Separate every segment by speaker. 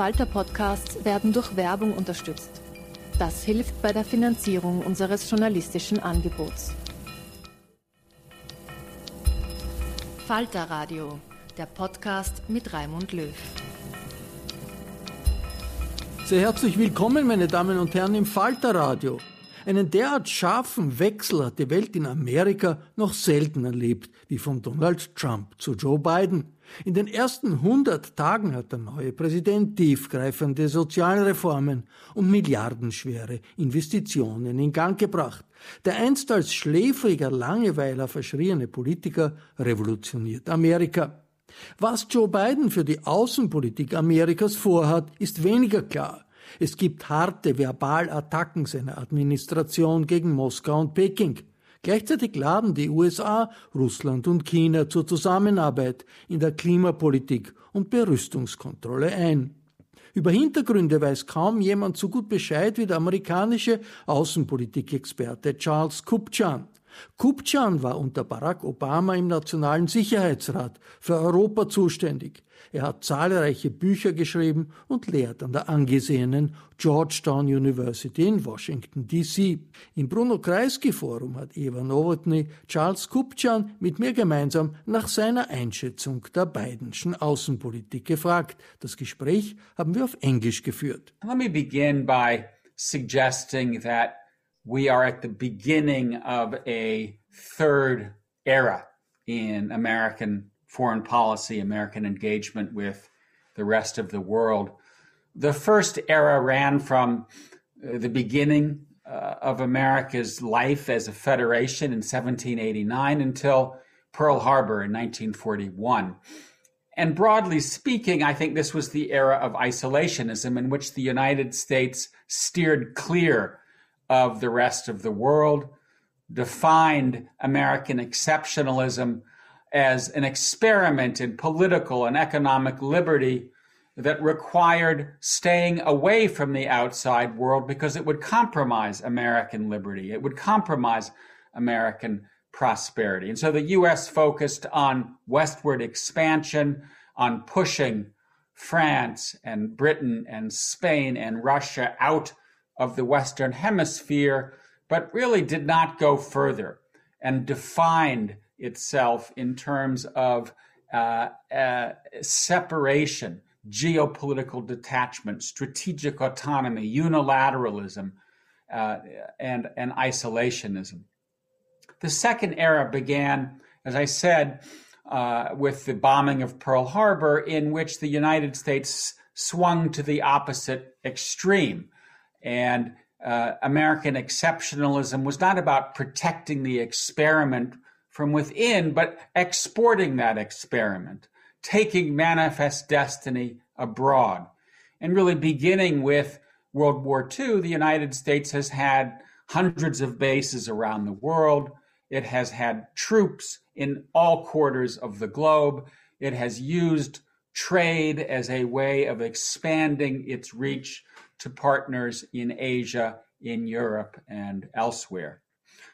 Speaker 1: Falter-Podcasts werden durch Werbung unterstützt. Das hilft bei der Finanzierung unseres journalistischen Angebots. Falter Radio, der Podcast mit Raimund Löw.
Speaker 2: Sehr herzlich willkommen, meine Damen und Herren, im Falter Radio. Einen derart scharfen Wechsel hat die Welt in Amerika noch selten erlebt, wie von Donald Trump zu Joe Biden. In den ersten 100 Tagen hat der neue Präsident tiefgreifende Sozialreformen und milliardenschwere Investitionen in Gang gebracht. Der einst als schläfriger Langeweiler verschriene Politiker revolutioniert Amerika. Was Joe Biden für die Außenpolitik Amerikas vorhat, ist weniger klar. Es gibt harte Verbalattacken seiner Administration gegen Moskau und Peking. Gleichzeitig laden die USA, Russland und China zur Zusammenarbeit in der Klimapolitik und Berüstungskontrolle ein. Über Hintergründe weiß kaum jemand so gut Bescheid wie der amerikanische Außenpolitikexperte Charles Kupchan. Kupchan war unter Barack Obama im Nationalen Sicherheitsrat für Europa zuständig. Er hat zahlreiche Bücher geschrieben und lehrt an der angesehenen Georgetown University in Washington, D.C. Im Bruno Kreisky Forum hat Eva Nowotny Charles Kupchan mit mir gemeinsam nach seiner Einschätzung der Bidenschen Außenpolitik gefragt. Das Gespräch haben wir auf Englisch geführt.
Speaker 3: Let me begin by suggesting that we are at the beginning of a third era in American foreign policy, American engagement with the rest of the world. The first era ran from uh, the beginning uh, of America's life as a federation in 1789 until Pearl Harbor in 1941. And broadly speaking, I think this was the era of isolationism in which the United States steered clear of the rest of the world, defined American exceptionalism as an experiment in political and economic liberty that required staying away from the outside world because it would compromise American liberty. It would compromise American prosperity. And so the US focused on westward expansion, on pushing France and Britain and Spain and Russia out of the Western Hemisphere, but really did not go further and defined itself in terms of uh, uh, separation, geopolitical detachment, strategic autonomy, unilateralism, uh, and, and isolationism. The second era began, as I said, uh, with the bombing of Pearl Harbor, in which the United States swung to the opposite extreme and uh, American exceptionalism was not about protecting the experiment from within, but exporting that experiment, taking manifest destiny abroad. And really beginning with World War II, the United States has had hundreds of bases around the world. It has had troops in all quarters of the globe. It has used trade as a way of expanding its reach to partners in Asia, in Europe, and elsewhere.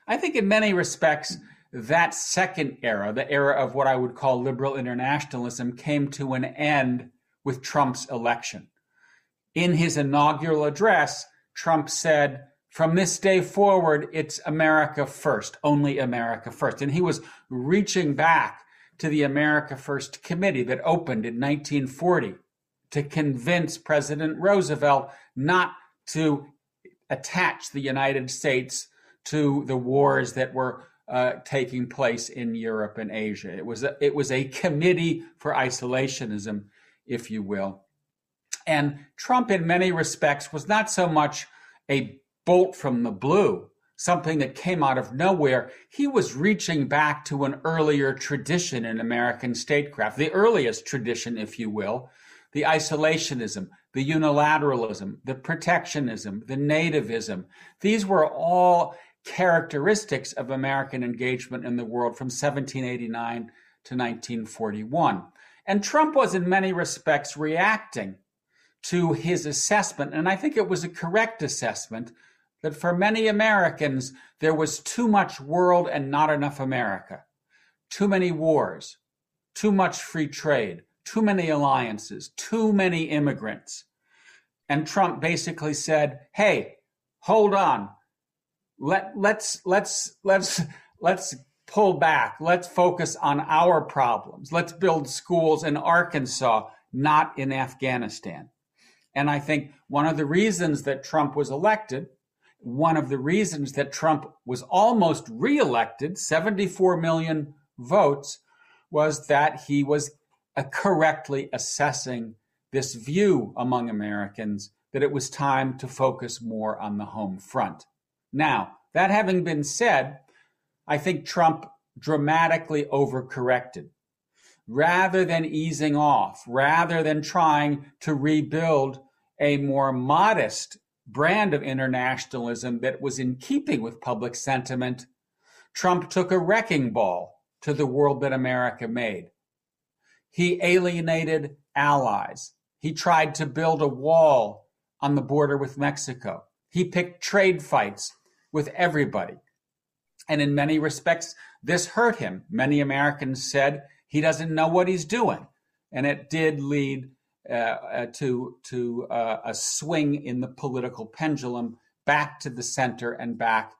Speaker 3: I think in many respects, that second era, the era of what I would call liberal internationalism, came to an end with Trump's election. In his inaugural address, Trump said, from this day forward, it's America first, only America first. And he was reaching back to the America First Committee that opened in 1940 to convince President Roosevelt not to attach the United States to the wars that were uh, taking place in Europe and Asia. It was a, it was a committee for isolationism, if you will. And Trump, in many respects, was not so much a bolt from the blue, something that came out of nowhere. He was reaching back to an earlier tradition in American statecraft, the earliest tradition, if you will, the isolationism, the unilateralism, the protectionism, the nativism. These were all characteristics of American engagement in the world from 1789 to 1941. And Trump was, in many respects, reacting to his assessment, and I think it was a correct assessment, that for many Americans, there was too much world and not enough America, too many wars, too much free trade, too many alliances, too many immigrants, And Trump basically said, "Hey, hold on. Let let's let's let's let's pull back. Let's focus on our problems. Let's build schools in Arkansas, not in Afghanistan." And I think one of the reasons that Trump was elected, one of the reasons that Trump was almost reelected, 74 million votes, was that he was uh, correctly assessing this view among Americans that it was time to focus more on the home front. Now, that having been said, I think Trump dramatically overcorrected. Rather than easing off, rather than trying to rebuild a more modest brand of internationalism that was in keeping with public sentiment, Trump took a wrecking ball to the world that America made. He alienated allies. He tried to build a wall on the border with Mexico. He picked trade fights with everybody. And in many respects, this hurt him. Many Americans said he doesn't know what he's doing. And it did lead uh, uh, to, to uh, a swing in the political pendulum back to the center and back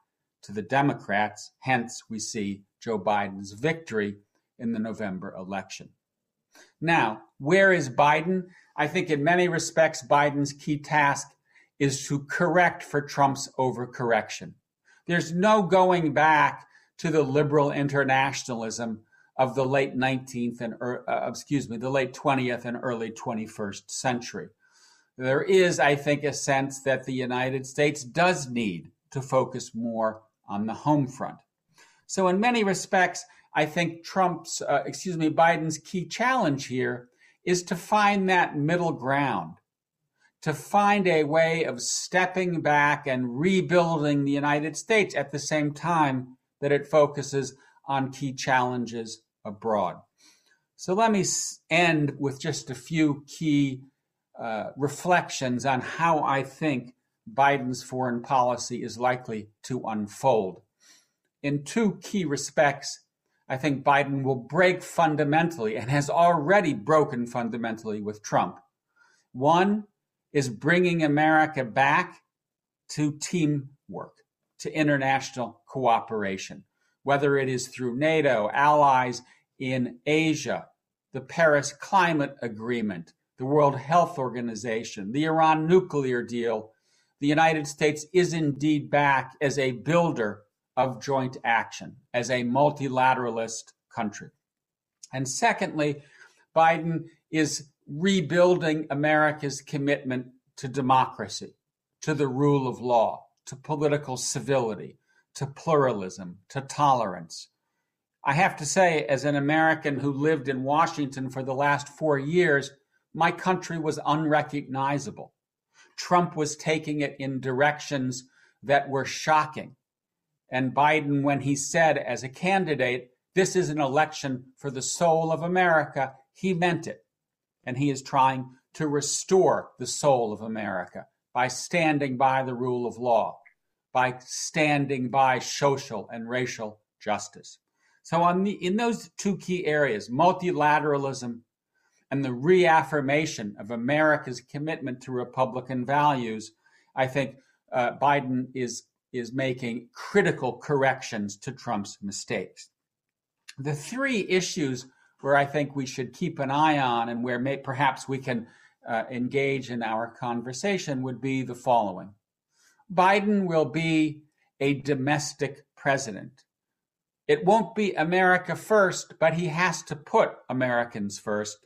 Speaker 3: to the Democrats. Hence, we see Joe Biden's victory in the November election. Now, where is Biden? I think in many respects, Biden's key task is to correct for Trump's overcorrection. There's no going back to the liberal internationalism of the late 19th and uh, excuse me, the late 20th and early 21st century. There is, I think, a sense that the United States does need to focus more on the home front. So, in many respects, I think Trump's, uh, excuse me, Biden's key challenge here is to find that middle ground, to find a way of stepping back and rebuilding the United States at the same time that it focuses on key challenges abroad. So let me end with just a few key uh, reflections on how I think Biden's foreign policy is likely to unfold. In two key respects, I think Biden will break fundamentally and has already broken fundamentally with Trump. One is bringing America back to teamwork, to international cooperation, whether it is through NATO, allies, in Asia, the Paris Climate Agreement, the World Health Organization, the Iran nuclear deal, the United States is indeed back as a builder of joint action, as a multilateralist country. And secondly, Biden is rebuilding America's commitment to democracy, to the rule of law, to political civility, to pluralism, to tolerance, I have to say, as an American who lived in Washington for the last four years, my country was unrecognizable. Trump was taking it in directions that were shocking. And Biden, when he said as a candidate, this is an election for the soul of America, he meant it. And he is trying to restore the soul of America by standing by the rule of law, by standing by social and racial justice. So on the, in those two key areas, multilateralism and the reaffirmation of America's commitment to Republican values, I think uh, Biden is is making critical corrections to Trump's mistakes. The three issues where I think we should keep an eye on and where may, perhaps we can uh, engage in our conversation would be the following. Biden will be a domestic president. It won't be America first, but he has to put Americans first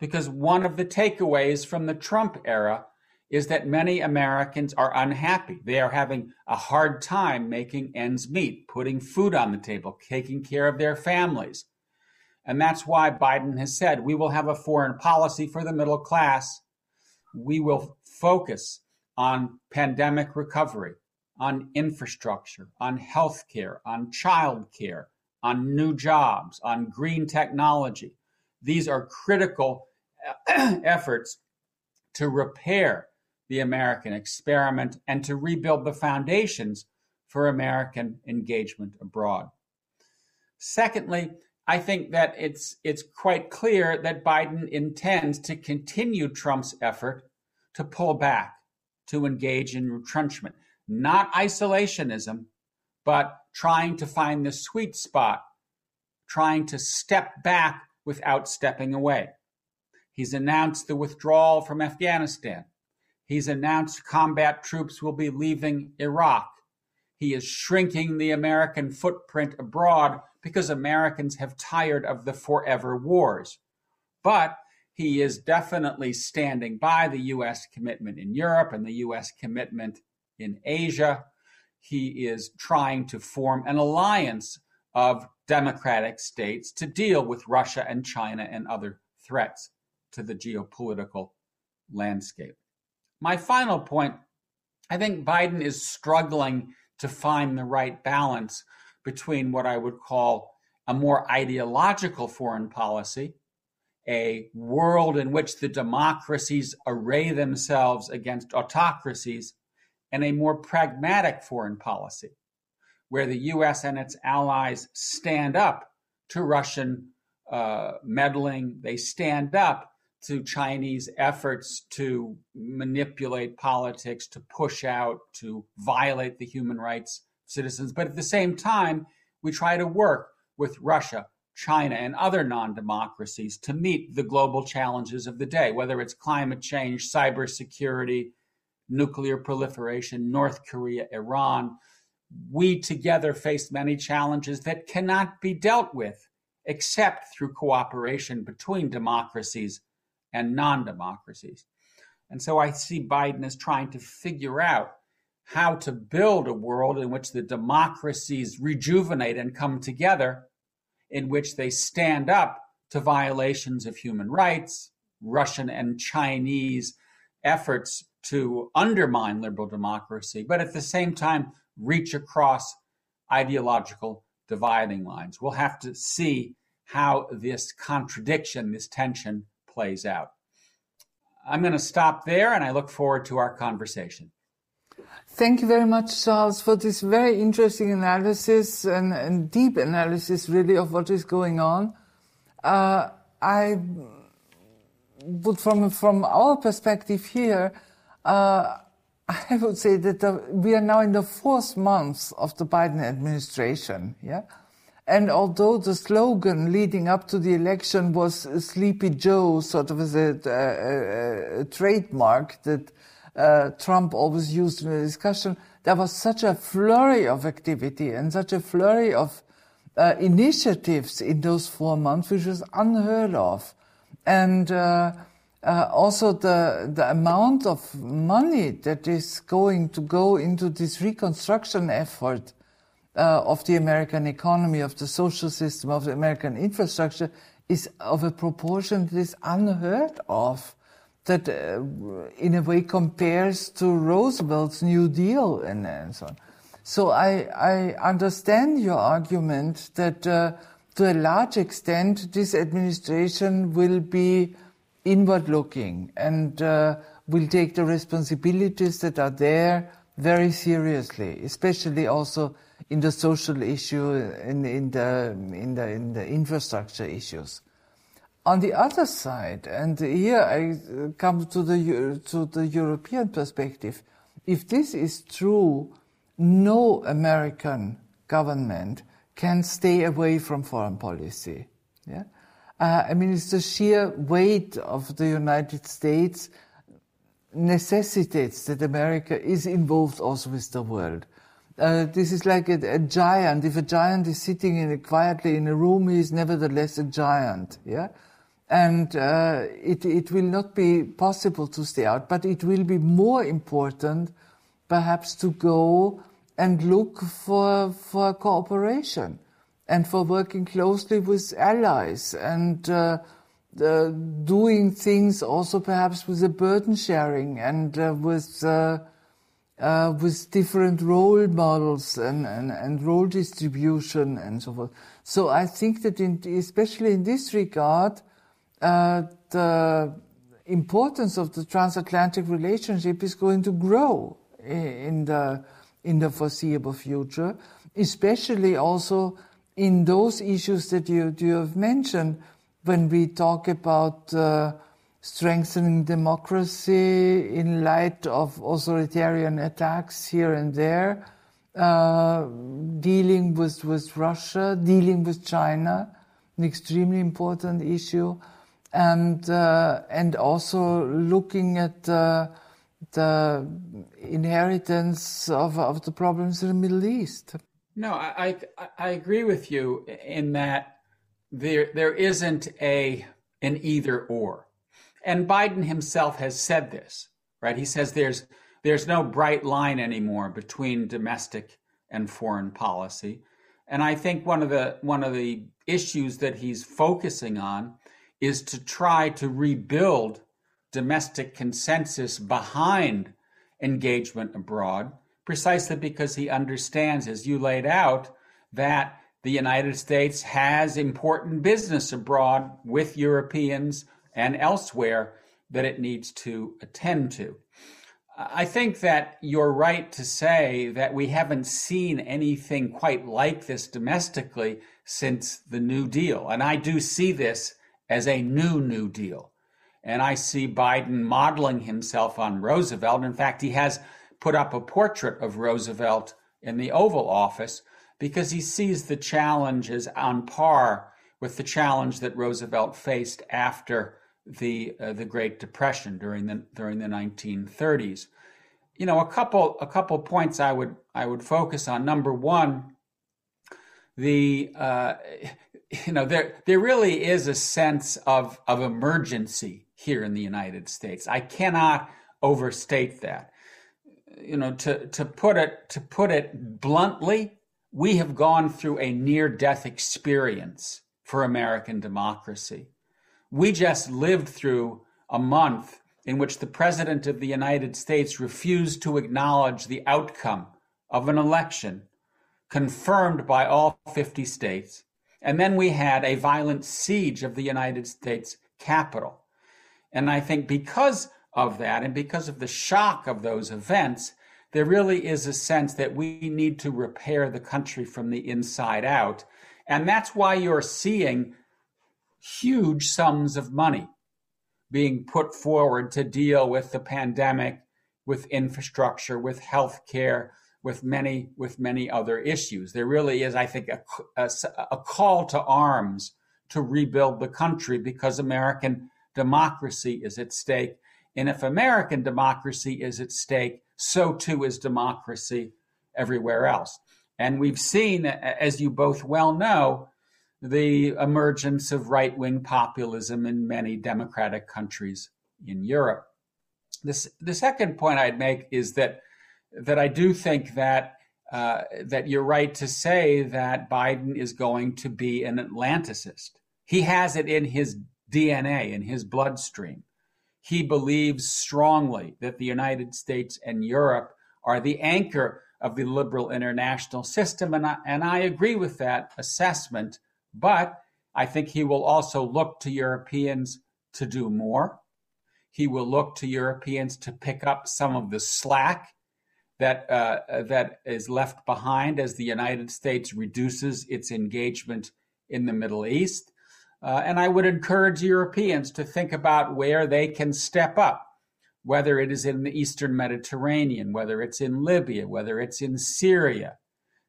Speaker 3: because one of the takeaways from the Trump era is that many Americans are unhappy. They are having a hard time making ends meet, putting food on the table, taking care of their families. And that's why Biden has said we will have a foreign policy for the middle class. We will focus on pandemic recovery on infrastructure, on healthcare, on childcare, on new jobs, on green technology. These are critical uh, efforts to repair the American experiment and to rebuild the foundations for American engagement abroad. Secondly, I think that it's it's quite clear that Biden intends to continue Trump's effort to pull back, to engage in retrenchment, not isolationism, but trying to find the sweet spot, trying to step back without stepping away. He's announced the withdrawal from Afghanistan. He's announced combat troops will be leaving Iraq. He is shrinking the American footprint abroad because Americans have tired of the forever wars. But he is definitely standing by the U.S. commitment in Europe and the U.S. commitment in Asia. He is trying to form an alliance of democratic states to deal with Russia and China and other threats to the geopolitical landscape. My final point I think Biden is struggling to find the right balance between what I would call a more ideological foreign policy, a world in which the democracies array themselves against autocracies, and a more pragmatic foreign policy, where the US and its allies stand up to Russian uh, meddling, they stand up to Chinese efforts to manipulate politics, to push out, to violate the human rights of citizens. But at the same time, we try to work with Russia, China, and other non democracies to meet the global challenges of the day, whether it's climate change, cybersecurity, nuclear proliferation, North Korea, Iran. We together face many challenges that cannot be dealt with except through cooperation between democracies and non democracies. And so I see Biden as trying to figure out how to build a world in which the democracies rejuvenate and come together, in which they stand up to violations of human rights, Russian and Chinese efforts to undermine liberal democracy, but at the same time reach across ideological dividing lines. We'll have to see how this contradiction, this tension plays out. I'm going to stop there and I look forward to our conversation.
Speaker 4: Thank you very much, Charles, for this very interesting analysis and, and deep analysis, really, of what is going on. Uh, I would, from from our perspective here, uh, I would say that the, we are now in the fourth month of the Biden administration. Yeah, and although the slogan leading up to the election was Sleepy Joe, sort of as a, a, a trademark that uh, Trump always used in the discussion, there was such a flurry of activity and such a flurry of uh, initiatives in those four months, which was unheard of. And uh, uh also the, the amount of money that is going to go into this reconstruction effort uh, of the American economy, of the social system, of the American infrastructure is of a proportion that is unheard of, that uh, in a way compares to Roosevelt's New Deal and, and so on. So I, I understand your argument that uh, to a large extent this administration will be inward looking and uh, will take the responsibilities that are there very seriously, especially also in the social issue, in, in, the, in, the, in the infrastructure issues. On the other side, and here I come to the, to the European perspective, if this is true, no American government can stay away from foreign policy. Yeah? Uh, I mean, it's the sheer weight of the United States necessitates that America is involved also with the world. Uh, this is like a, a, giant. If a giant is sitting in a, quietly in a room, he is nevertheless a giant. Yeah, and uh, it it will not be possible to stay out, but it will be more important, perhaps, to go and look for for cooperation and for working closely with allies and. Uh, uh doing things also perhaps with a burden sharing and uh, with uh, uh, with different role models and, and, and role distribution and so forth. So I think that in, especially in this regard, uh, the importance of the transatlantic relationship is going to grow in the in the foreseeable future, especially also in those issues that you, you have mentioned when we talk about uh, strengthening democracy in light of authoritarian attacks here and there, uh, dealing with, with Russia, dealing with China, an extremely important issue, and, uh, and also looking at uh, the inheritance of, of the problems in the Middle East.
Speaker 3: No, I, I, I agree with you in that there there isn't a an either or. And Biden himself has said this, right? He says there's there's no bright line anymore between domestic and foreign policy. And I think one of the one of the issues that he's focusing on is to try to rebuild domestic consensus behind engagement abroad, precisely because he understands, as you laid out, that the United States has important business abroad with Europeans and elsewhere that it needs to attend to. I think that you're right to say that we haven't seen anything quite like this domestically since the New Deal. And I do see this as a new New Deal. And I see Biden modeling himself on Roosevelt. In fact, he has put up a portrait of Roosevelt in the Oval Office because he sees the challenge as on par with the challenge that Roosevelt faced after the uh, the Great Depression during the during the 1930s. You know, a couple a couple points I would I would focus on. Number one, the uh, you know there there really is a sense of of emergency here in the United States. I cannot overstate that. You know, to to put it to put it bluntly, we have gone through a near death experience for American democracy. We just lived through a month in which the President of the United States refused to acknowledge the outcome of an election confirmed by all 50 states. And then we had a violent siege of the United States Capitol. And I think because of that and because of the shock of those events, there really is a sense that we need to repair the country from the inside out. And that's why you're seeing huge sums of money being put forward to deal with the pandemic, with infrastructure, with healthcare, with many with many other issues. There really is, I think, a, a, a call to arms to rebuild the country because American democracy is at stake. And if American democracy is at stake, so too is democracy everywhere else. And we've seen, as you both well know, the emergence of right wing populism in many democratic countries in Europe. This, the second point I'd make is that, that I do think that, uh, that you're right to say that Biden is going to be an Atlanticist. He has it in his DNA, in his bloodstream. He believes strongly that the United States and Europe are the anchor of the liberal international system. And I, and I agree with that assessment but I think he will also look to Europeans to do more. He will look to Europeans to pick up some of the slack that uh, that is left behind as the United States reduces its engagement in the Middle East. Uh, and I would encourage Europeans to think about where they can step up, whether it is in the Eastern Mediterranean, whether it's in Libya, whether it's in Syria,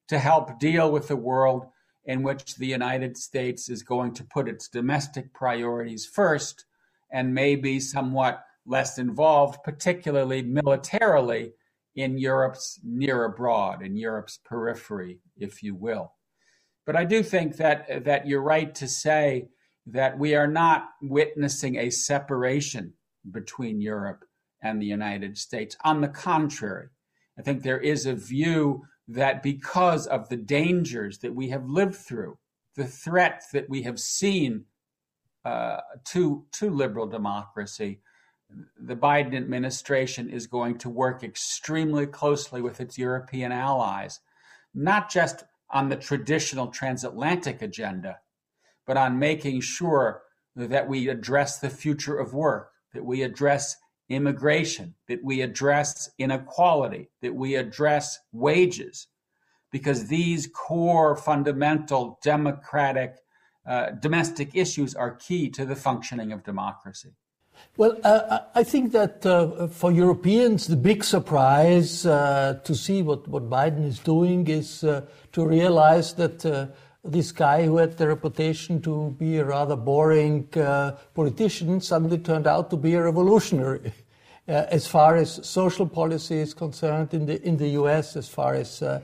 Speaker 3: to help deal with the world in which the United States is going to put its domestic priorities first and may be somewhat less involved, particularly militarily, in Europe's near abroad, in Europe's periphery, if you will. But I do think that, that you're right to say that we are not witnessing a separation between Europe and the United States. On the contrary, I think there is a view that because of the dangers that we have lived through, the threats that we have seen uh, to to liberal democracy, the Biden administration is going to work extremely closely with its European allies, not just on the traditional transatlantic agenda, but on making sure that we address the future of work, that we address immigration, that we address inequality, that we address wages, because these core fundamental democratic uh, domestic issues are key to the functioning of democracy.
Speaker 2: Well, uh, I think that uh, for Europeans, the big surprise uh, to see what, what Biden is doing is uh, to realize that uh, this guy who had the reputation to be a rather boring uh, politician suddenly turned out to be a revolutionary. as far as social policy is concerned in the in the U.S., as far as uh,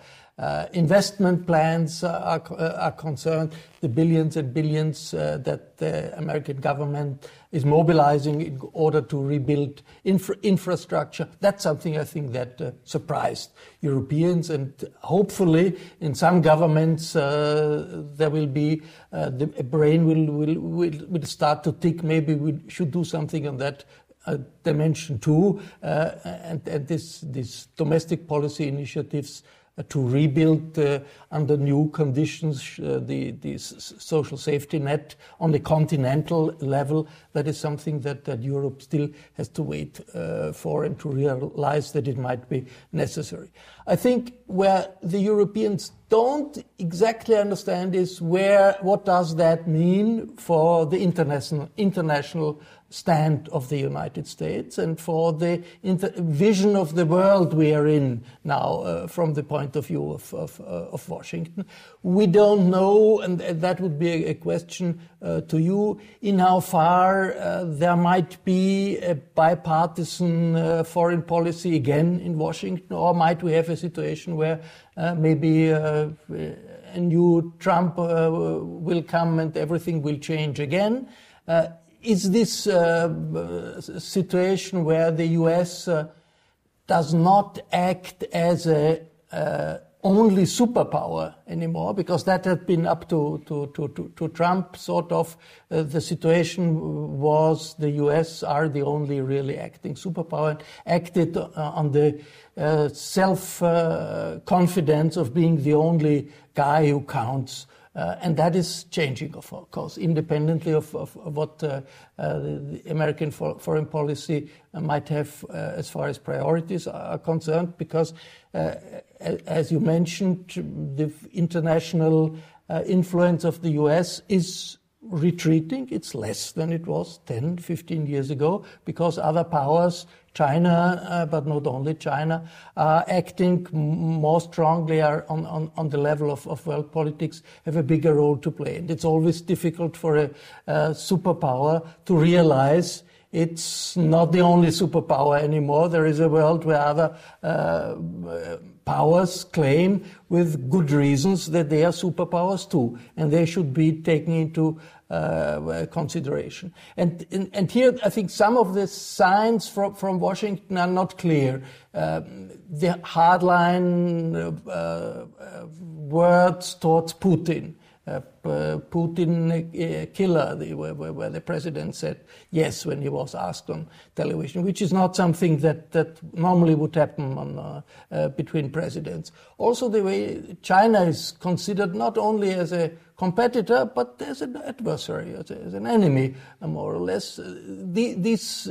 Speaker 2: investment plans are, uh, are, concerned, the billions and billions uh, that the American government is mobilizing in order to rebuild infra infrastructure. That's something I think that uh, surprised Europeans, and hopefully in some governments uh, there will be uh, the brain will, will, will will start to tick. Maybe we should do something on that uh, dimension too, uh, and, and this, these domestic policy initiatives to rebuild uh, under new conditions uh, the, the social safety net on the continental level. That is something that, that Europe still has to wait uh, for and to realize that it might be necessary. I think where the Europeans don't exactly understand is where what does that mean for the international international stand of the United States and for the vision of the world we are in now uh, from the point of view of, of, uh, of, Washington. We don't know, and that would be a, question uh, to you, in how far uh, there might be a bipartisan uh, foreign policy again in Washington, or might we have a situation where maybe a new Trump will come and everything will change again. Is this uh, situation where the US uh, does not act as a uh, only superpower anymore, because that had been up to, to, to, to Trump, sort of. Uh, the situation was the US are the only really acting superpower and acted uh, on the uh, self confidence of being the only guy who counts uh, and that is changing, of course, independently of, of, of what uh, uh, the American for, foreign policy uh, might have uh, as far as priorities are concerned, because, uh, as you mentioned, the international influence of the US is retreating. It's less than it was 10, 15 years ago, because other powers China, uh, but not only China, are acting more strongly on, on, on the level of, of, world politics, have a bigger role to play. And it's always difficult for a superpower to realize it's not the only superpower anymore. There is a world where other uh, powers claim with good reasons that they are superpowers too, and they should be taken into uh, consideration. And, and, and, here, I think some of the signs from, from Washington are not clear. Uh, the hardline uh, uh words towards Putin Putin uh, killer, where, the president said yes when he was asked on television, which is not something that, that normally would happen on, uh, uh, between presidents. Also, the way China is considered not only as a competitor, but as an adversary, as, as an enemy, uh, more or less. The, these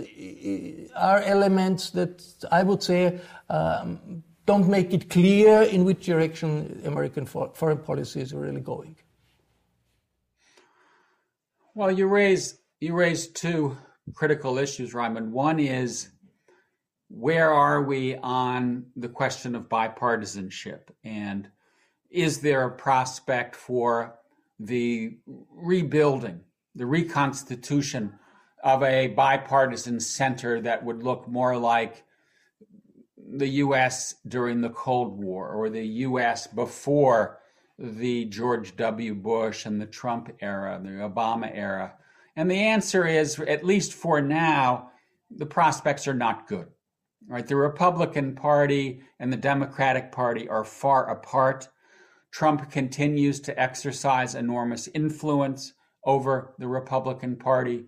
Speaker 2: are elements that I would say um, don't make it clear in which direction American foreign policy is really going.
Speaker 3: Well, you raise you raise two critical issues, Raimund. One is where are we on the question of bipartisanship, and is there a prospect for the rebuilding, the reconstitution of a bipartisan center that would look more like the U.S. during the Cold War or the U.S. before the George W. Bush and the Trump era, the Obama era? And the answer is, at least for now, the prospects are not good. Right? The Republican Party and the Democratic Party are far apart. Trump continues to exercise enormous influence over the Republican Party.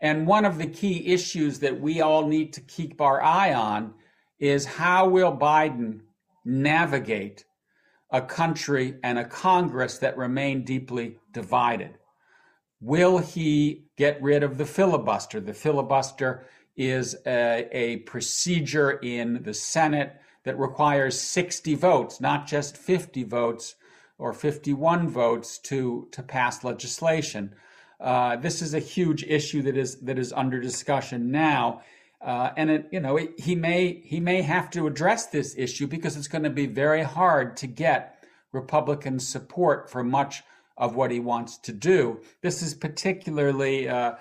Speaker 3: And one of the key issues that we all need to keep our eye on is how will Biden navigate a country and a Congress that remain deeply divided. Will he get rid of the filibuster? The filibuster is a, a, procedure in the Senate that requires 60 votes, not just 50 votes or 51 votes to, to pass legislation. Uh, this is a huge issue that is that is under discussion now, uh, and it, you know it, he may he may have to address this issue because it's going to be very hard to get Republican support for much of what he wants to do. This is particularly uh,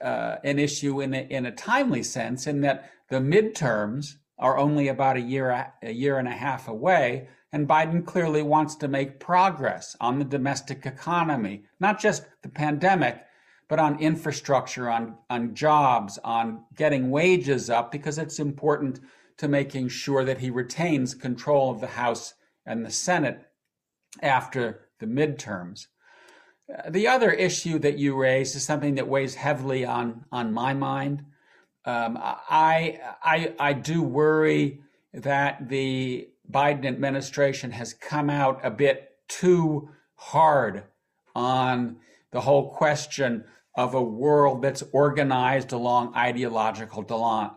Speaker 3: uh, an issue in a, in a timely sense, in that the midterms are only about a year a year and a half away, and Biden clearly wants to make progress on the domestic economy, not just the pandemic, but on infrastructure, on on jobs, on getting wages up, because it's important to making sure that he retains control of the House and the Senate after the midterms. The other issue that you raised is something that weighs heavily on on my mind. Um, I, I I do worry that the Biden administration has come out a bit too hard on the whole question of a world that's organized along ideological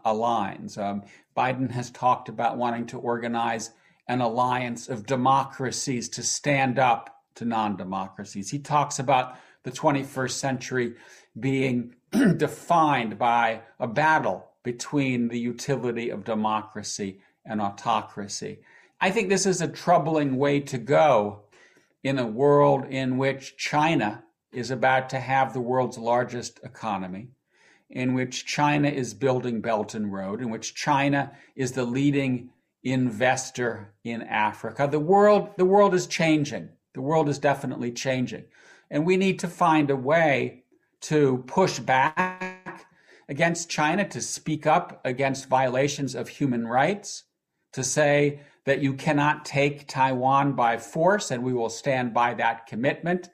Speaker 3: lines. Um, Biden has talked about wanting to organize an alliance of democracies to stand up to non democracies. He talks about the 21st century being defined by a battle between the utility of democracy and autocracy. I think this is a troubling way to go in a world in which China is about to have the world's largest economy, in which China is building Belt and Road, in which China is the leading investor in Africa. The world, the world is changing. The world is definitely changing. And we need to find a way to push back against China, to speak up against violations of human rights, to say that you cannot take Taiwan by force, and we will stand by that commitment.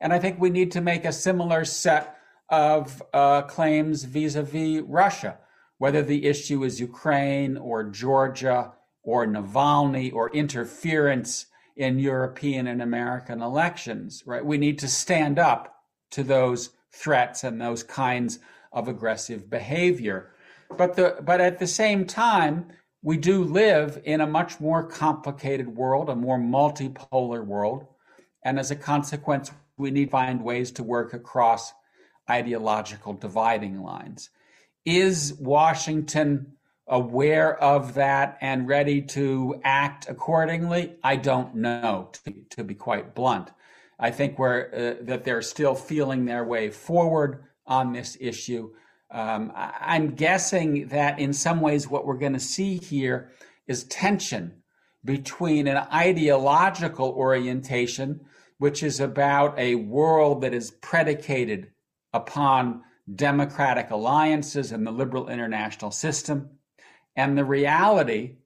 Speaker 3: And I think we need to make a similar set of uh, claims vis a vis Russia, whether the issue is Ukraine or Georgia or Navalny or interference in European and American elections, right? We need to stand up to those threats and those kinds of aggressive behavior. But the but at the same time, we do live in a much more complicated world, a more multipolar world, and as a consequence, we need to find ways to work across ideological dividing lines. Is Washington aware of that and ready to act accordingly? I don't know, to, to be quite blunt. I think we're, uh, that they're still feeling their way forward on this issue. Um, I'm guessing that in some ways, what we're going to see here is tension between an ideological orientation, which is about a world that is predicated upon democratic alliances and the liberal international system, and the reality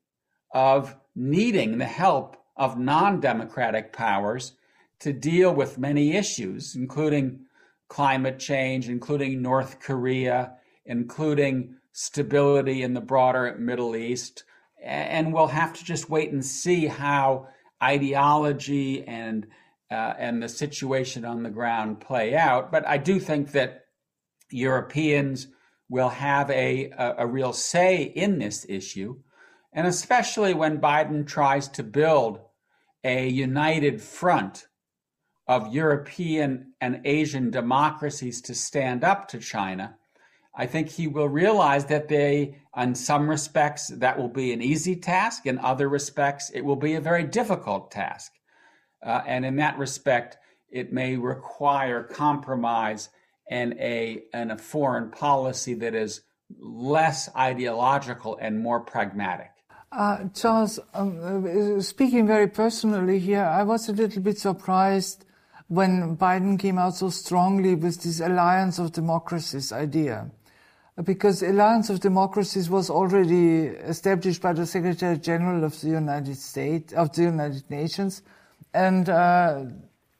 Speaker 3: of needing the help of non democratic powers to deal with many issues, including climate change, including North Korea, including stability in the broader Middle East. And we'll have to just wait and see how ideology and uh, and the situation on the ground play out. But I do think that Europeans will have a, a, a real say in this issue. And especially when Biden tries to build a united front of European and Asian democracies to stand up to China, I think he will realize that they, in some respects, that will be an easy task. In other respects, it will be a very difficult task. Uh, and in that respect, it may require compromise and a and a foreign policy that is less ideological and more pragmatic.
Speaker 4: Uh, Charles, um, uh, speaking very personally here, I was a little bit surprised when Biden came out so strongly with this alliance of democracies idea. Because alliance of democracies was already established by the Secretary General of the United States, of the United Nations, and uh,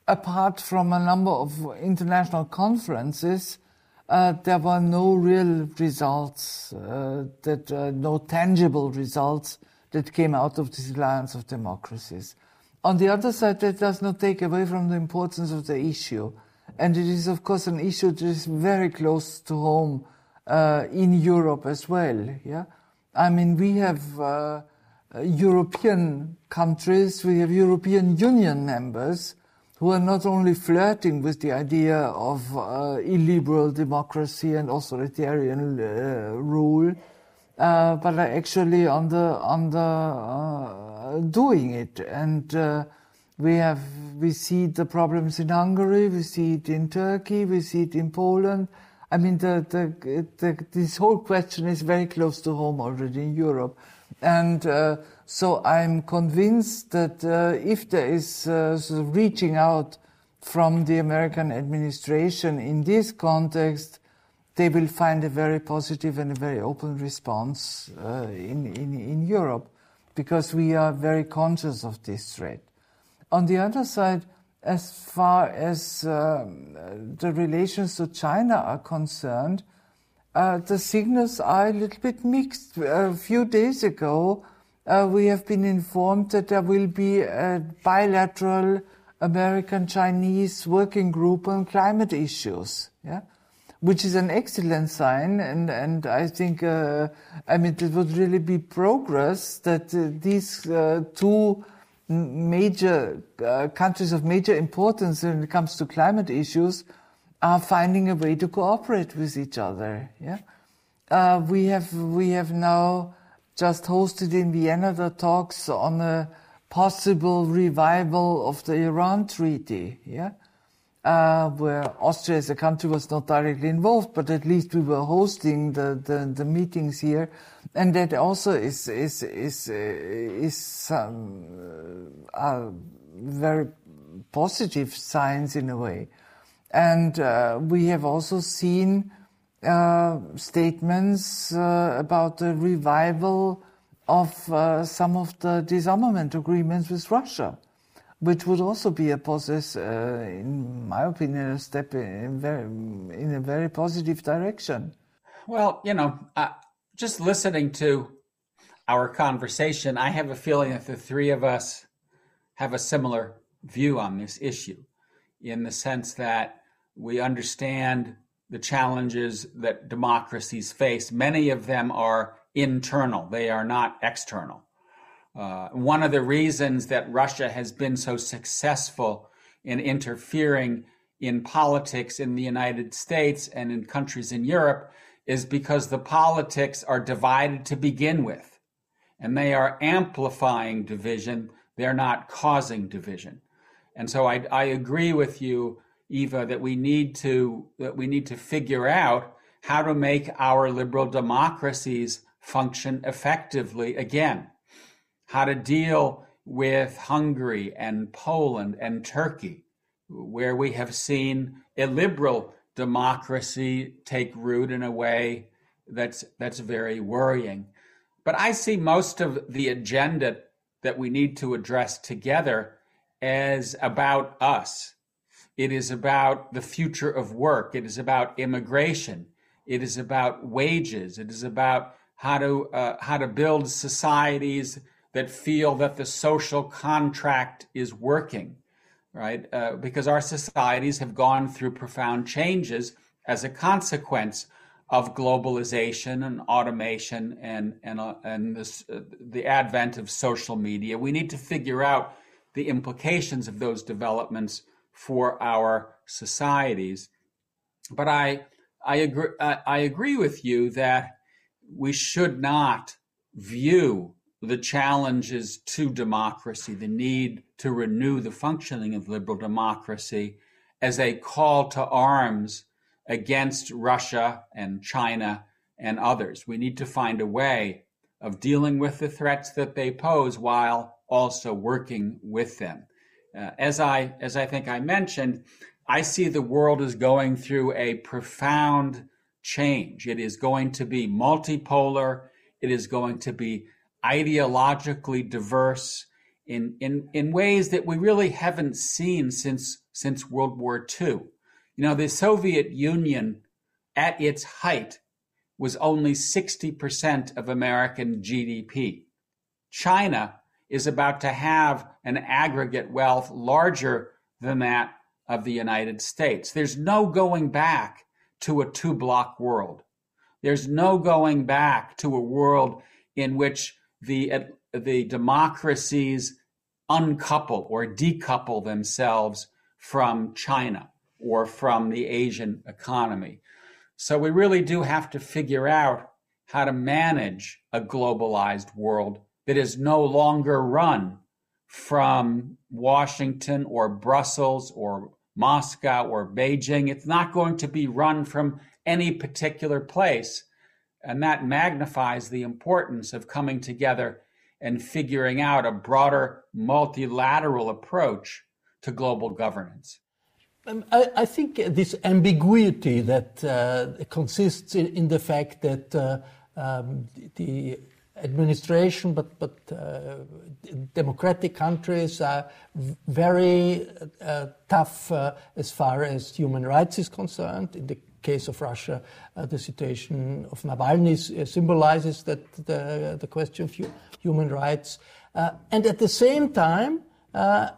Speaker 4: apart from a number of international conferences, uh, there were no real results, uh, that uh, no tangible results that came out of this alliance of democracies. On the other side, that does not take away from the importance of the issue, and it is of course an issue that is very close to home uh, in Europe as well. Yeah, I mean we have uh, European countries, we have European Union members who are not only flirting with the idea of uh, illiberal democracy and authoritarian uh, rule, uh, but are actually on the on the uh, doing it. And uh, we have we see the problems in Hungary, we see it in Turkey, we see it in Poland. I mean, the, the, the, this whole question is very close to home already in Europe. And uh, so I'm convinced that uh, if there is uh, reaching out from the American administration in this context, they will find a very positive and a very open response uh, in, in, in Europe because we are very conscious of this threat. On the other side, as far as um, the relations to China are concerned, uh, the signals are a little bit mixed. A few days ago, uh, we have been informed that there will be a bilateral American-Chinese working group on climate issues, yeah, which is an excellent sign, and and I think uh, I mean it would really be progress that uh, these uh, two major uh, countries of major importance when it comes to climate issues are finding a way to cooperate with each other. Yeah, uh, we have we have now just hosted in Vienna the talks on a possible revival of the Iran treaty. Yeah. Uh, where Austria as a country was not directly involved, but at least we were hosting the, the, the meetings here, and that also is is is uh, is some uh, very positive signs in a way. And uh, we have also seen uh, statements uh, about the revival of uh, some of the disarmament agreements with Russia, which would also be a process, uh, in my opinion, a step in, very, in a very positive direction.
Speaker 3: Well, you know, just listening to our conversation, I have a feeling that the three of us have a similar view on this issue in the sense that we understand the challenges that democracies face. Many of them are internal, they are not external. Uh, one of the reasons that Russia has been so successful in interfering in politics in the United States and in countries in Europe is because the politics are divided to begin with, and they are amplifying division. They're not causing division. And so I, I agree with you Eva, that we need to that we need to figure out how to make our liberal democracies function effectively again. How to deal with Hungary and Poland and Turkey, where we have seen a liberal democracy take root in a way that's that's very worrying. But I see most of the agenda that we need to address together as about us it is about the future of work. It is about immigration. It is about wages. It is about how to uh, how to build societies that feel that the social contract is working, right? Uh, because our societies have gone through profound changes as a consequence of globalization and automation and and uh, and this, uh, the advent of social media. We need to figure out the implications of those developments for our societies. But I, I agree, I agree with you that we should not view the challenges to democracy, the need to renew the functioning of liberal democracy, as a call to arms against Russia and China and others. We need to find a way of dealing with the threats that they pose while also working with them. Uh, as I as I think I mentioned, I see the world as going through a profound change. It is going to be multipolar. It is going to be ideologically diverse in, in, in ways that we really haven't seen since, since World War II. You know, the Soviet Union at its height was only 60% of American GDP. China is about to have an aggregate wealth larger than that of the United States. There's no going back to a two block world. There's no going back to a world in which the, the democracies uncouple or decouple themselves from China or from the Asian economy. So we really do have to figure out how to manage a globalized world that is no longer run from Washington or Brussels or Moscow or Beijing. It's not going to be run from any particular place. And that magnifies the importance of coming together and figuring out a broader multilateral approach to global governance.
Speaker 2: Um, I, think this ambiguity that uh, consists in, in, the fact that uh, um, the administration, but, but uh, democratic countries are very uh, tough uh, as far as human rights is concerned. In the case of Russia, uh, the situation of Navalny symbolizes that the, the question of human rights. and at the same time, uh,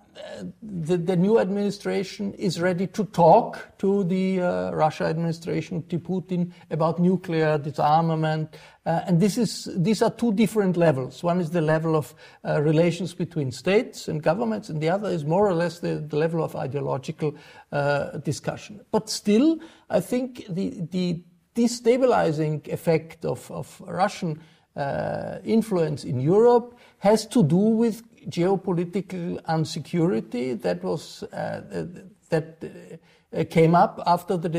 Speaker 2: the, the, new administration is ready to talk to the uh, Russia administration, to Putin, about nuclear disarmament. Uh, and this is, these are two different levels. One is the level of uh, relations between states and governments, and the other is more or less the, the level of ideological uh, discussion. But still, I think the, the destabilizing effect of, of Russian uh, influence in Europe has to do with geopolitical insecurity that was uh, that uh, came up after the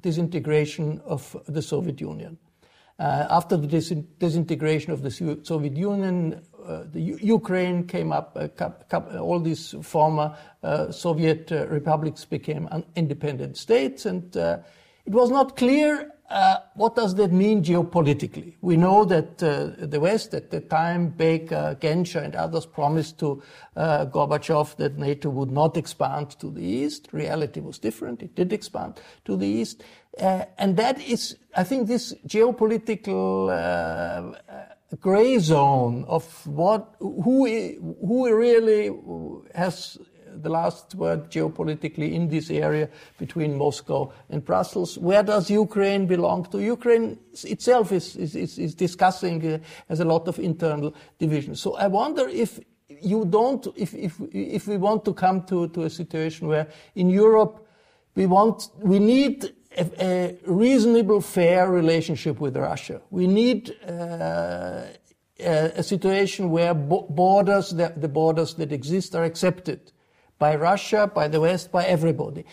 Speaker 2: disintegration of the Soviet Union. Uh, after the dis disintegration of the Soviet Union, uh, the U Ukraine came up. all these former uh, Soviet uh, republics became independent states, and it was not clear uh, what does that mean geopolitically? We know that uh, the West at the time, Baker, Genscher, and others promised to uh, Gorbachev that NATO would not expand to the east. Reality was different. It did expand to the east. Uh, and that is, I think, this geopolitical uh, gray zone of what, who, who really has the last word geopolitically in this area between Moscow and Brussels. Where does Ukraine belong to? Ukraine itself is, is, is, is discussing, uh, has a lot of internal division. So I wonder if you don't, if, if, if we want to come to, to a situation where in Europe we want, we need a, a reasonable, fair relationship with Russia. We need uh, a, situation where borders, the, borders that exist are accepted by Russia, by the West, by everybody.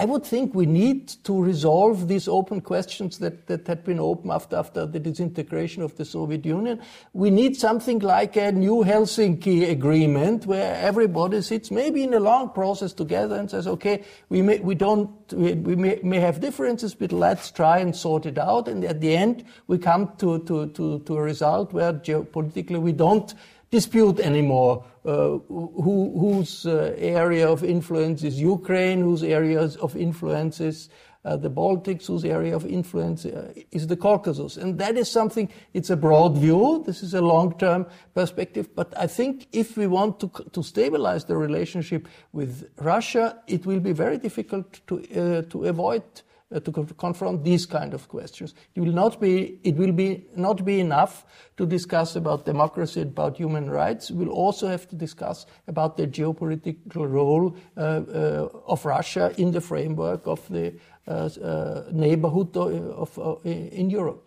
Speaker 2: I would think we need to resolve these open questions that, that had been open after, after the disintegration of the Soviet Union. We need something like a new Helsinki agreement where everybody sits maybe in a long process together and says, okay, we may, we don't, we, we may, may have differences, but let's try and sort it out. And at the end, we come to, to, to, to a result where geopolitically we don't dispute anymore uh, who, whose uh, area of influence is Ukraine, whose areas of influence is uh, the Baltics, whose area of influence uh, is the Caucasus. And that is something, it's a broad view. This is a long-term perspective. But I think if we want to, to stabilize the relationship with Russia, it will be very difficult to, uh, to avoid to confront these kind of questions. It will not be, it will be not be enough to discuss about democracy, about human rights. We'll also have to discuss about the geopolitical role uh, uh, of Russia in the framework of the uh, uh, neighborhood of, of in Europe.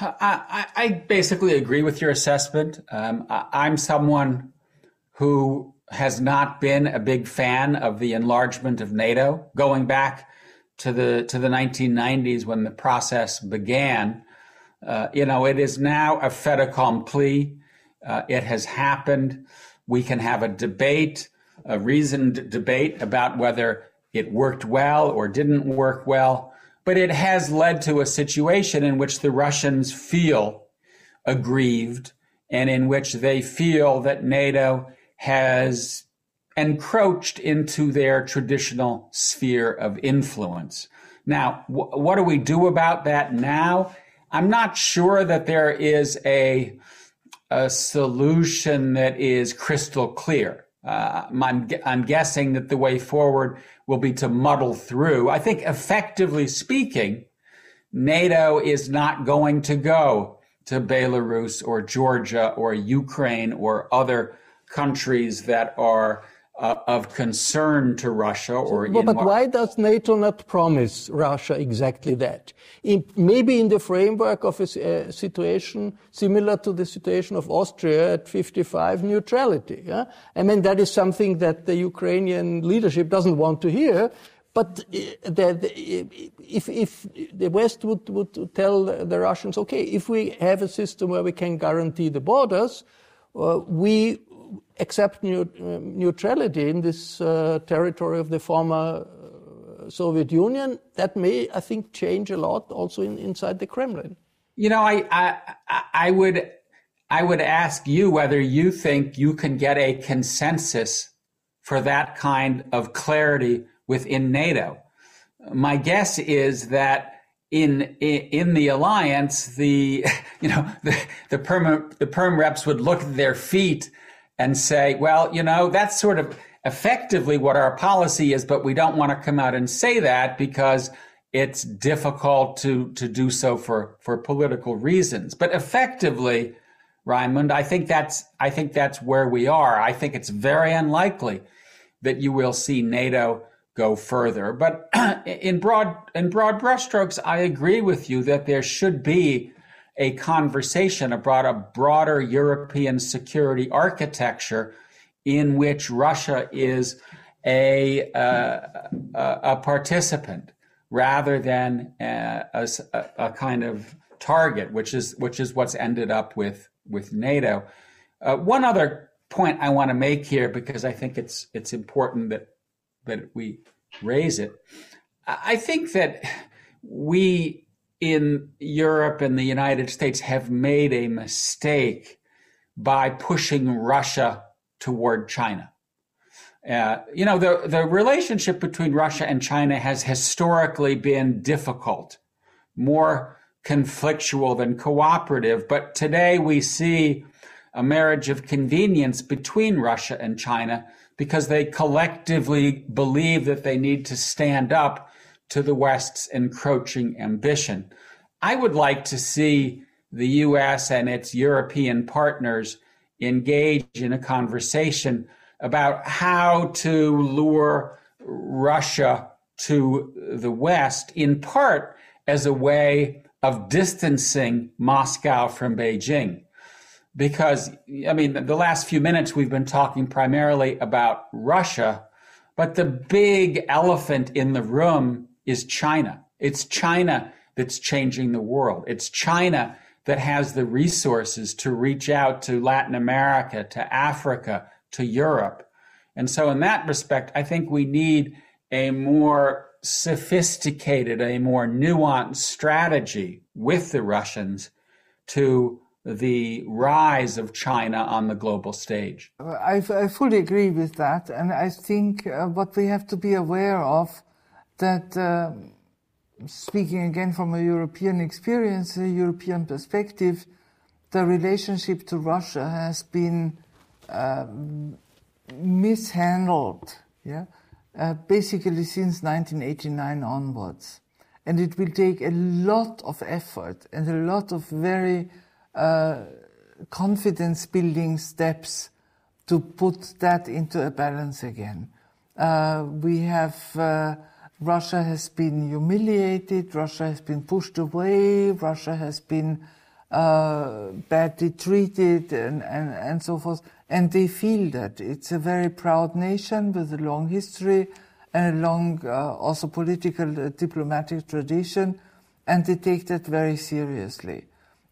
Speaker 3: I, I, basically agree with your assessment. Um, I, I'm someone who has not been a big fan of the enlargement of NATO. Going back to the to the 1990s when the process began. Uh, you know, it is now a fait accompli. Uh, it has happened. We can have a debate, a reasoned debate about whether it worked well or didn't work well. But it has led to a situation in which the Russians feel aggrieved and in which they feel that NATO has encroached into their traditional sphere of influence. Now, wh- what do we do about that now? I'm not sure that there is a, a solution that is crystal clear. Uh, I'm, I'm guessing that the way forward will be to muddle through. I think effectively speaking, NATO is not going to go to Belarus or Georgia or Ukraine or other countries that are uh, of concern to Russia or
Speaker 2: so, but why does NATO not promise Russia exactly that? In, maybe in the framework of a, situation similar to the situation of Austria at 55 neutrality. Yeah? I mean, that is something that the Ukrainian leadership doesn't want to hear. But uh, the, the, if, if the West would, would tell the Russians, okay, if we have a system where we can guarantee the borders, uh, we accept neutrality in this uh, territory of the former uh, Soviet Union, that may, I think, change a lot also in, inside the Kremlin.
Speaker 3: You know, I, I, I would, I would ask you whether you think you can get a consensus for that kind of clarity within NATO. My guess is that in in the alliance, the you know the the perm the perm reps would look at their feet and say, well, you know, that's sort of effectively what our policy is, but we don't want to come out and say that because it's difficult to, to do so for, for political reasons. But effectively, Raimund, I think that's, I think that's where we are. I think it's very unlikely that you will see NATO go further. But in broad, in broad brushstrokes, I agree with you that there should be a conversation about a broader European security architecture in which Russia is a, uh, a participant rather than a, a, a, kind of target, which is which is what's ended up with with NATO. Uh, one other point I want to make here because I think it's it's important that that we raise it. I think that we in Europe and the United States have made a mistake by pushing Russia toward China. Uh, you know, the, the relationship between Russia and China has historically been difficult, more conflictual than cooperative. But today we see a marriage of convenience between Russia and China because they collectively believe that they need to stand up to the West's encroaching ambition. I would like to see the US and its European partners engage in a conversation about how to lure Russia to the West, in part as a way of distancing Moscow from Beijing. Because, I mean, the last few minutes we've been talking primarily about Russia, but the big elephant in the room is China. It's China that's changing the world. It's China that has the resources to reach out to Latin America, to Africa, to Europe. And so, in that respect, I think we need a more sophisticated, a more nuanced strategy with the Russians to the rise of China on the global stage.
Speaker 4: I, I fully agree with that. And I think uh, what we have to be aware of that uh, speaking again from a European experience, a European perspective, the relationship to Russia has been uh, mishandled, yeah, uh, basically since 1989 onwards. And it will take a lot of effort and a lot of very uh, confidence building steps to put that into a balance again. Uh, we have uh, Russia has been humiliated, Russia has been pushed away, Russia has been uh, badly treated, and, and, and so forth. And they feel that. It's a very proud nation with a long history and a long, uh, also political, uh, diplomatic tradition, and they take that very seriously.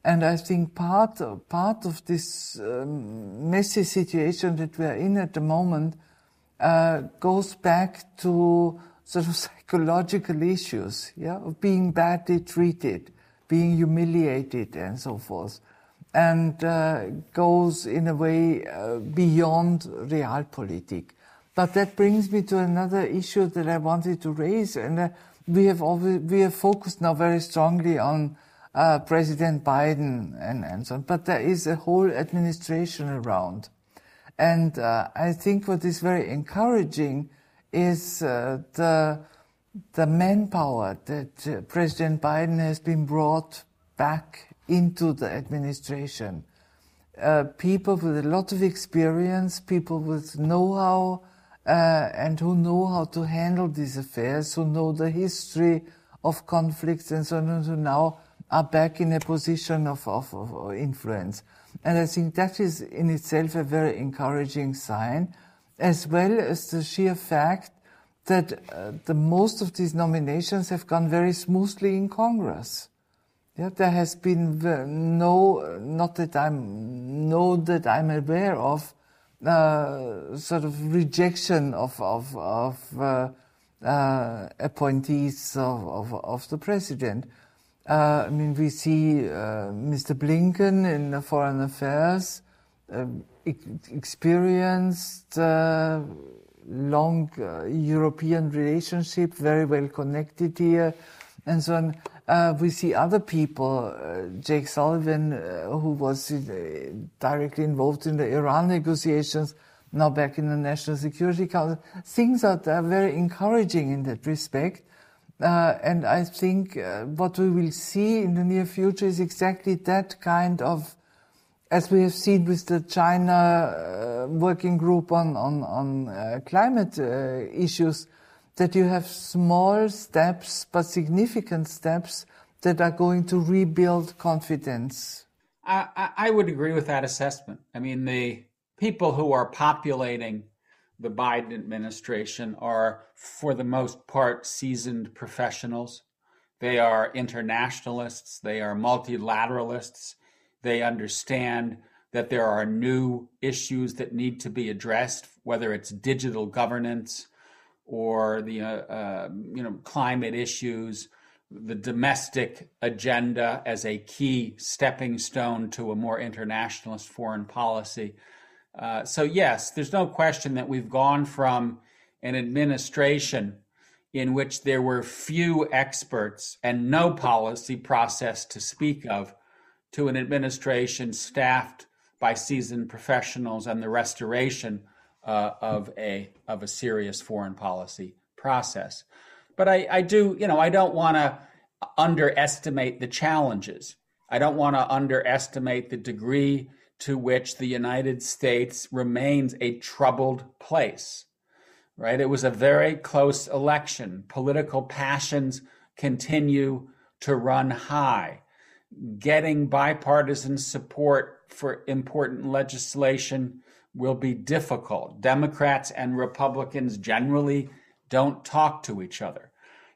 Speaker 4: And I think part of, part of this um, messy situation that we're in at the moment uh, goes back to sort of psychological issues, yeah, of being badly treated, being humiliated, and so forth, and uh, goes in a way uh, beyond realpolitik. But that brings me to another issue that I wanted to raise, and uh, we have always, we have focused now very strongly on uh, President Biden and, and so on, but there is a whole administration around. And uh, I think what is very encouraging is uh, the the manpower that uh, President Biden has been brought back into the administration. Uh, people with a lot of experience, people with know-how, uh, and who know how to handle these affairs, who know the history of conflicts and so on, who now are back in a position of, of, of influence. And I think that is in itself a very encouraging sign, as well as the sheer fact that uh, the most of these nominations have gone very smoothly in Congress. Yeah, there has been no, not that I'm, no that I'm aware of, uh, sort of rejection of of, of uh, uh, appointees of, of, of the president. Uh, I mean, we see uh, Mr. Blinken in foreign affairs, uh, experienced, long European relationship, very well connected here, and so on. Uh, we see other people, uh, Jake Sullivan, uh, who was directly involved in the Iran negotiations, now back in the National Security Council. Things are, are very encouraging in that respect. Uh, and I think uh, what we will see in the near future is exactly that kind of, as we have seen with the China uh, working group on on, on uh, climate uh, issues, that you have small steps but significant steps that are going to rebuild confidence.
Speaker 3: I, I would agree with that assessment. I mean, the people who are populating the Biden administration are, for the most part, seasoned professionals. They are internationalists, they are multilateralists, they understand that there are new issues that need to be addressed, whether it's digital governance or the uh, uh, you know climate issues, the domestic agenda as a key stepping stone to a more internationalist foreign policy. Uh, so, yes, there's no question that we've gone from an administration in which there were few experts and no policy process to speak of to an administration staffed by seasoned professionals and the restoration uh, of a of a serious foreign policy process. But I, I do, you know, I don't want to underestimate the challenges. I don't want to underestimate the degree to which the United States remains a troubled place, right? It was a very close election. Political passions continue to run high. Getting bipartisan support for important legislation will be difficult. Democrats and Republicans generally don't talk to each other.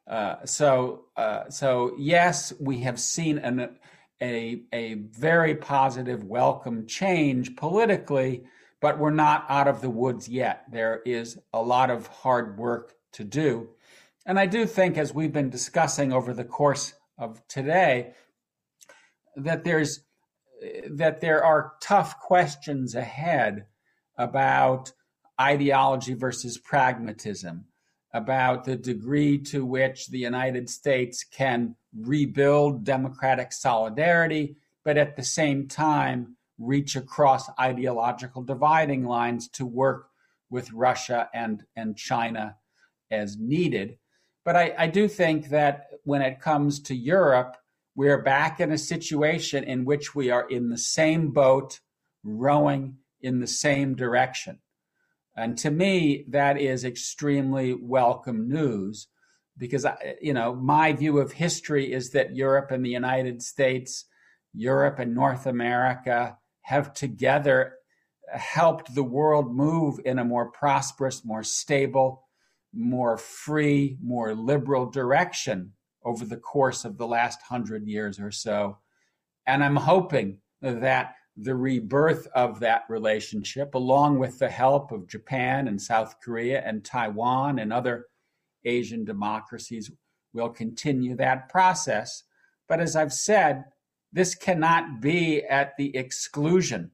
Speaker 3: Uh, so, uh, so yes, we have seen an a, a very positive, welcome change politically, but we're not out of the woods yet. There is a lot of hard work to do. And I do think, as we've been discussing over the course of today, that there's that there are tough questions ahead about ideology versus pragmatism, about the degree to which the United States can rebuild democratic solidarity, but at the same time reach across ideological dividing lines to work with Russia and, and China as needed. But I, I do think that when it comes to Europe, we're back in a situation in which we are in the same boat, rowing in the same direction. And to me, that is extremely welcome news because uh, you know my view of history is that Europe and the United States, Europe and North America have together helped the world move in a more prosperous, more stable, more free, more liberal direction over the course of the last hundred years or so. And I'm hoping that the rebirth of that relationship, along with the help of Japan and South Korea and Taiwan and other Asian democracies will continue that process. But as I've said, this cannot be at the exclusion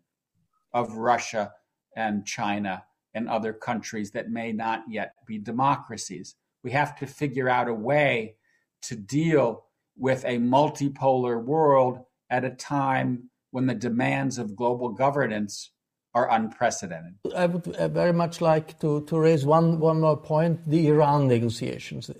Speaker 3: of Russia and China and other countries that may not yet be democracies. We have to figure out a way to deal with a multipolar world at a time when the demands of global governance are unprecedented.
Speaker 2: I would uh, very much like to, to raise one, one more point the Iran negotiations uh,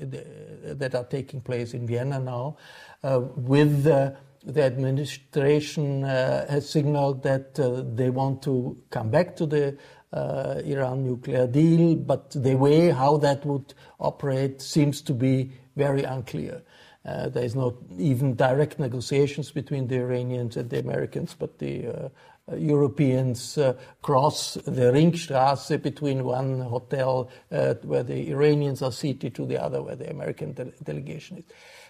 Speaker 2: that are taking place in Vienna now, uh, with uh, the administration uh, has signaled that uh, they want to come back to the uh, Iran nuclear deal, but the way how that would operate seems to be very unclear. Uh, there is not even direct negotiations between the Iranians and the Americans, but the uh, Europeans uh, cross the Ringstrasse between one hotel uh, where the Iranians are seated to the other where the American de- delegation is.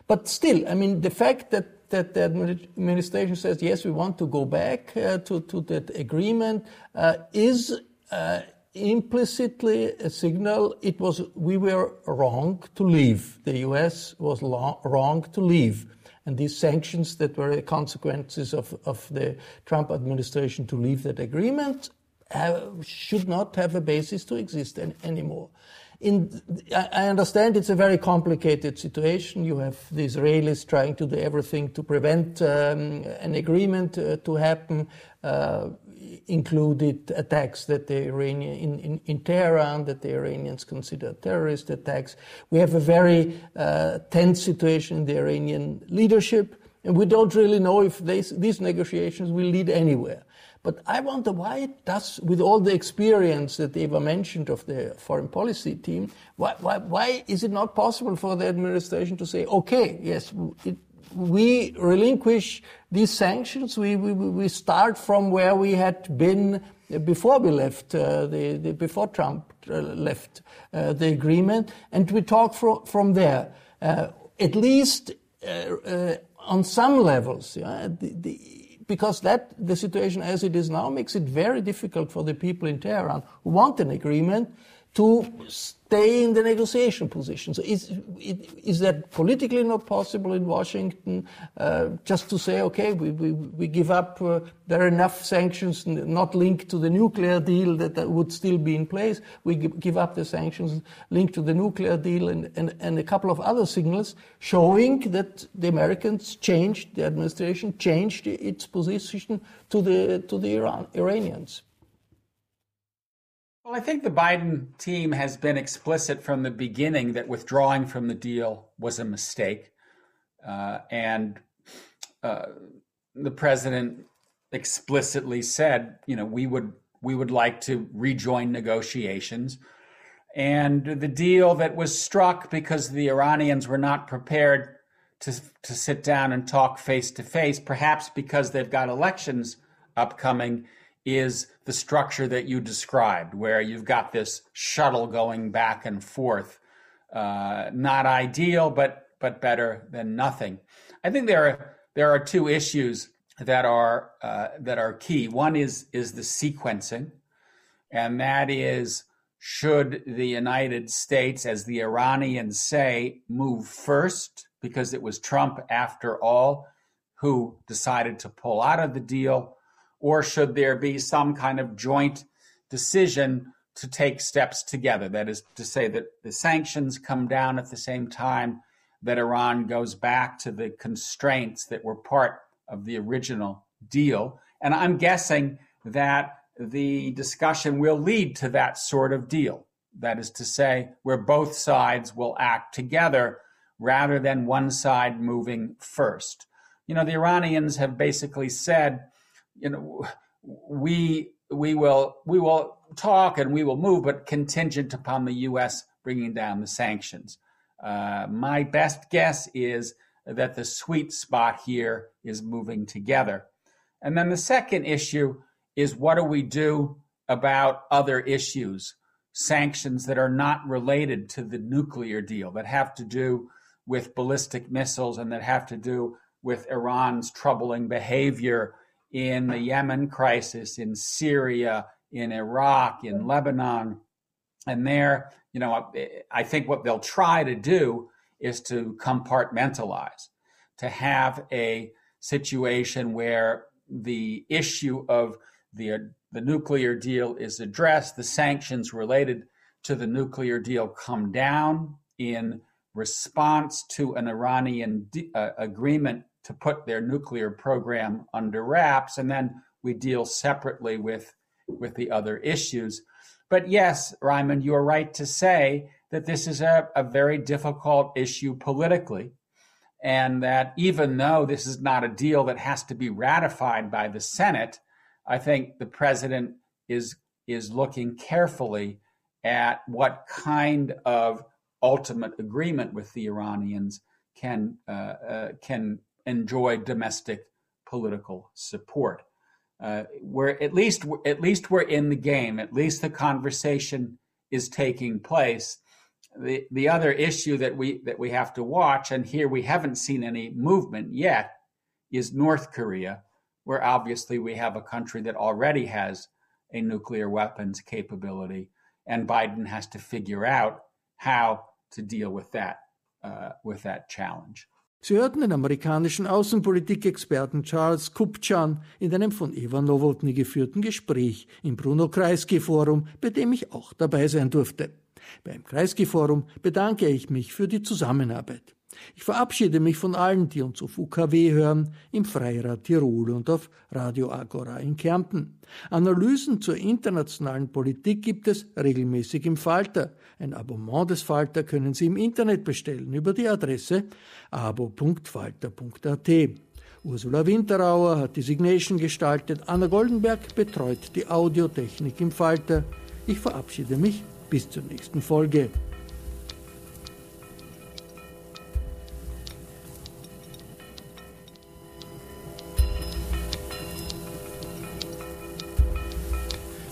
Speaker 2: But still, I mean, the fact that, that the administration says, yes, we want to go back uh, to, to that agreement uh, is uh, implicitly a signal it was we were wrong to leave. The US was lo- wrong to leave. And these sanctions that were the consequences of, of the Trump administration to leave that agreement have, should not have a basis to exist any, anymore. In, I understand it's a very complicated situation. You have the Israelis trying to do everything to prevent um, an agreement uh, to happen. Uh, included attacks that the Iranian in, in, in, Tehran that the Iranians consider terrorist attacks. We have a very uh, tense situation in the Iranian leadership, and we don't really know if these negotiations will lead anywhere. But I wonder why it does, with all the experience that Eva mentioned of the foreign policy team, why, why, why is it not possible for the administration to say, okay, yes, it, we relinquish these sanctions. We, we, we start from where we had been before we left, uh, the, the, before Trump uh, left uh, the agreement, and we talk from, from there. Uh, at least uh, uh, on some levels, yeah, the, the, because that the situation as it is now makes it very difficult for the people in Tehran who want an agreement to stay in the negotiation position. So is, is that politically not possible in Washington uh, just to say, okay, we, we, we give up, uh, there are enough sanctions not linked to the nuclear deal that, that would still be in place. We give up the sanctions linked to the nuclear deal and, and, and a couple of other signals showing that the Americans changed, the administration changed its position to the, to the Iran, Iranians.
Speaker 3: Well, I think the Biden team has been explicit from the beginning that withdrawing from the deal was a mistake. Uh, and uh, the president explicitly said, you know, we would we would like to rejoin negotiations. And the deal that was struck because the Iranians were not prepared to, to sit down and talk face to face, perhaps because they've got elections upcoming, is the structure that you described, where you've got this shuttle going back and forth. Uh, not ideal, but but better than nothing. I think there are there are two issues that are uh, that are key. One is is the sequencing, and that is should the United States, as the Iranians say, move first because it was Trump after all who decided to pull out of the deal or should there be some kind of joint decision to take steps together? That is to say, that the sanctions come down at the same time that Iran goes back to the constraints that were part of the original deal. And I'm guessing that the discussion will lead to that sort of deal. That is to say, where both sides will act together rather than one side moving first. You know, the Iranians have basically said you know, we we will we will talk and we will move, but contingent upon the U.S. bringing down the sanctions. Uh, my best guess is that the sweet spot here is moving together. And then the second issue is what do we do about other issues, sanctions that are not related to the nuclear deal, that have to do with ballistic missiles and that have to do with Iran's troubling behavior in the Yemen crisis, in Syria, in Iraq, in Lebanon. And there, you know, I think what they'll try to do is to compartmentalize, to have a situation where the issue of the, the nuclear deal is addressed, the sanctions related to the nuclear deal come down in response to an Iranian de- uh, agreement to put their nuclear program under wraps, and then we deal separately with with the other issues. But yes, Raimund, you're right to say that this is a, a very difficult issue politically. and that even though this is not a deal that has to be ratified by the Senate, I think the president is is looking carefully at what kind of ultimate agreement with the Iranians can uh, uh, can enjoy domestic political support. Uh, we're at least at least we're in the game. At least the conversation is taking place. The the other issue that we that we have to watch, and here we haven't seen any movement yet, is North Korea, where obviously we have a country that already has a nuclear weapons capability, and Biden has to figure out how to deal with that uh, with that challenge.
Speaker 2: Sie hörten den amerikanischen Außenpolitikexperten Charles Kupchan in einem von Eva Nowotny geführten Gespräch im Bruno Kreisky Forum, bei dem ich auch dabei sein durfte. Beim Kreisky Forum bedanke ich mich für die Zusammenarbeit. Ich verabschiede mich von allen, die uns auf UKW hören, im Freirad Tirol und auf Radio Agora in Kärnten. Analysen zur internationalen Politik gibt es regelmäßig im Falter. Ein Abonnement des Falter können Sie im Internet bestellen über die Adresse abo.falter.at. Ursula Winterauer hat die Signation gestaltet, Anna Goldenberg betreut die Audiotechnik im Falter. Ich verabschiede mich bis zur nächsten Folge.